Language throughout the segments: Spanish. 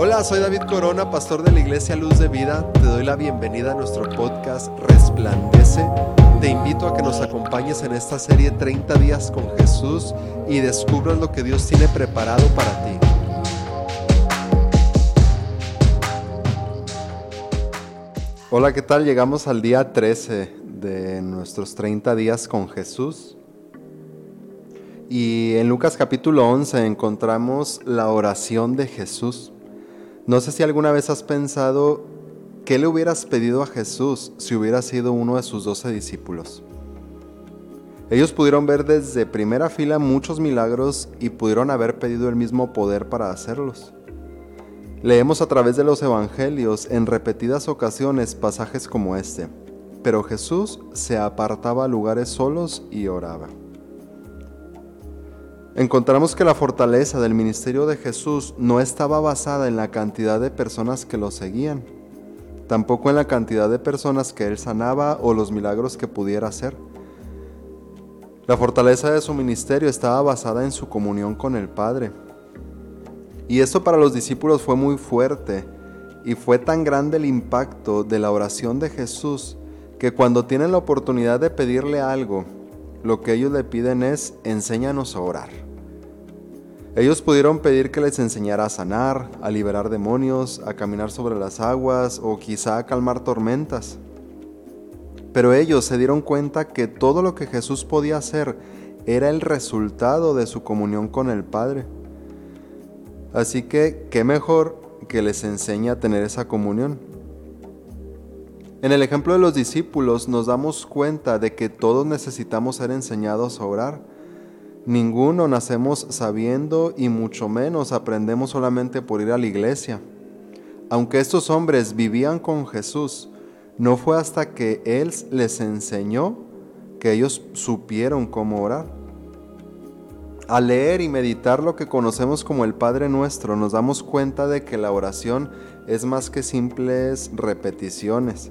Hola, soy David Corona, pastor de la Iglesia Luz de Vida. Te doy la bienvenida a nuestro podcast Resplandece. Te invito a que nos acompañes en esta serie 30 días con Jesús y descubras lo que Dios tiene preparado para ti. Hola, ¿qué tal? Llegamos al día 13 de nuestros 30 días con Jesús. Y en Lucas capítulo 11 encontramos la oración de Jesús. No sé si alguna vez has pensado qué le hubieras pedido a Jesús si hubiera sido uno de sus doce discípulos. Ellos pudieron ver desde primera fila muchos milagros y pudieron haber pedido el mismo poder para hacerlos. Leemos a través de los evangelios en repetidas ocasiones pasajes como este, pero Jesús se apartaba a lugares solos y oraba encontramos que la fortaleza del ministerio de Jesús no estaba basada en la cantidad de personas que lo seguían, tampoco en la cantidad de personas que él sanaba o los milagros que pudiera hacer. La fortaleza de su ministerio estaba basada en su comunión con el Padre. Y esto para los discípulos fue muy fuerte y fue tan grande el impacto de la oración de Jesús que cuando tienen la oportunidad de pedirle algo, lo que ellos le piden es enséñanos a orar. Ellos pudieron pedir que les enseñara a sanar, a liberar demonios, a caminar sobre las aguas o quizá a calmar tormentas. Pero ellos se dieron cuenta que todo lo que Jesús podía hacer era el resultado de su comunión con el Padre. Así que, ¿qué mejor que les enseñe a tener esa comunión? En el ejemplo de los discípulos nos damos cuenta de que todos necesitamos ser enseñados a orar Ninguno nacemos sabiendo y mucho menos aprendemos solamente por ir a la iglesia. Aunque estos hombres vivían con Jesús, no fue hasta que Él les enseñó que ellos supieron cómo orar. Al leer y meditar lo que conocemos como el Padre Nuestro, nos damos cuenta de que la oración es más que simples repeticiones.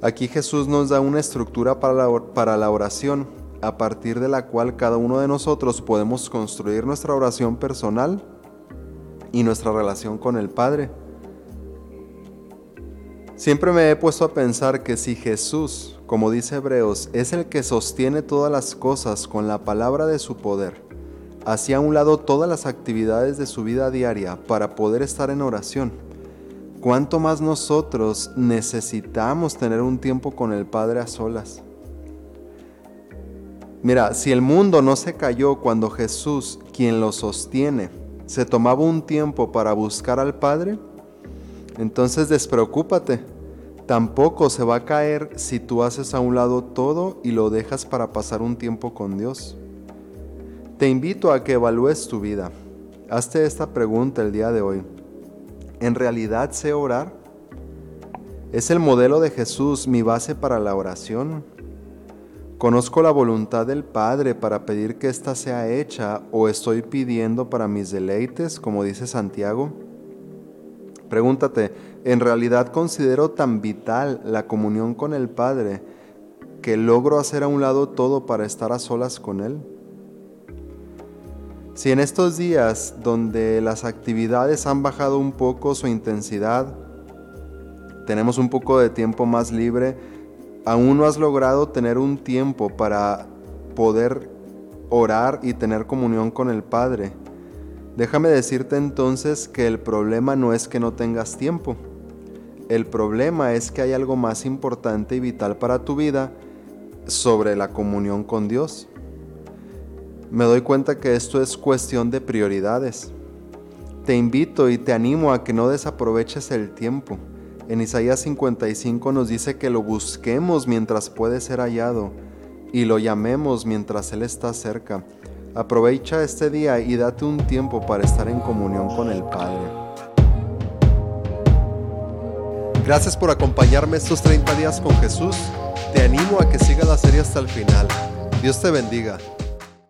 Aquí Jesús nos da una estructura para la, para la oración a partir de la cual cada uno de nosotros podemos construir nuestra oración personal y nuestra relación con el Padre. Siempre me he puesto a pensar que si Jesús, como dice Hebreos, es el que sostiene todas las cosas con la palabra de su poder, hacía a un lado todas las actividades de su vida diaria para poder estar en oración, ¿cuánto más nosotros necesitamos tener un tiempo con el Padre a solas? Mira, si el mundo no se cayó cuando Jesús, quien lo sostiene, se tomaba un tiempo para buscar al Padre, entonces despreocúpate. Tampoco se va a caer si tú haces a un lado todo y lo dejas para pasar un tiempo con Dios. Te invito a que evalúes tu vida. Hazte esta pregunta el día de hoy. ¿En realidad sé orar? ¿Es el modelo de Jesús mi base para la oración? ¿Conozco la voluntad del Padre para pedir que ésta sea hecha o estoy pidiendo para mis deleites, como dice Santiago? Pregúntate, ¿en realidad considero tan vital la comunión con el Padre que logro hacer a un lado todo para estar a solas con Él? Si en estos días donde las actividades han bajado un poco su intensidad, tenemos un poco de tiempo más libre, aún no has logrado tener un tiempo para poder orar y tener comunión con el Padre, déjame decirte entonces que el problema no es que no tengas tiempo. El problema es que hay algo más importante y vital para tu vida sobre la comunión con Dios. Me doy cuenta que esto es cuestión de prioridades. Te invito y te animo a que no desaproveches el tiempo en Isaías 55 nos dice que lo busquemos mientras puede ser hallado y lo llamemos mientras Él está cerca. Aprovecha este día y date un tiempo para estar en comunión con el Padre. Gracias por acompañarme estos 30 días con Jesús. Te animo a que sigas la serie hasta el final. Dios te bendiga.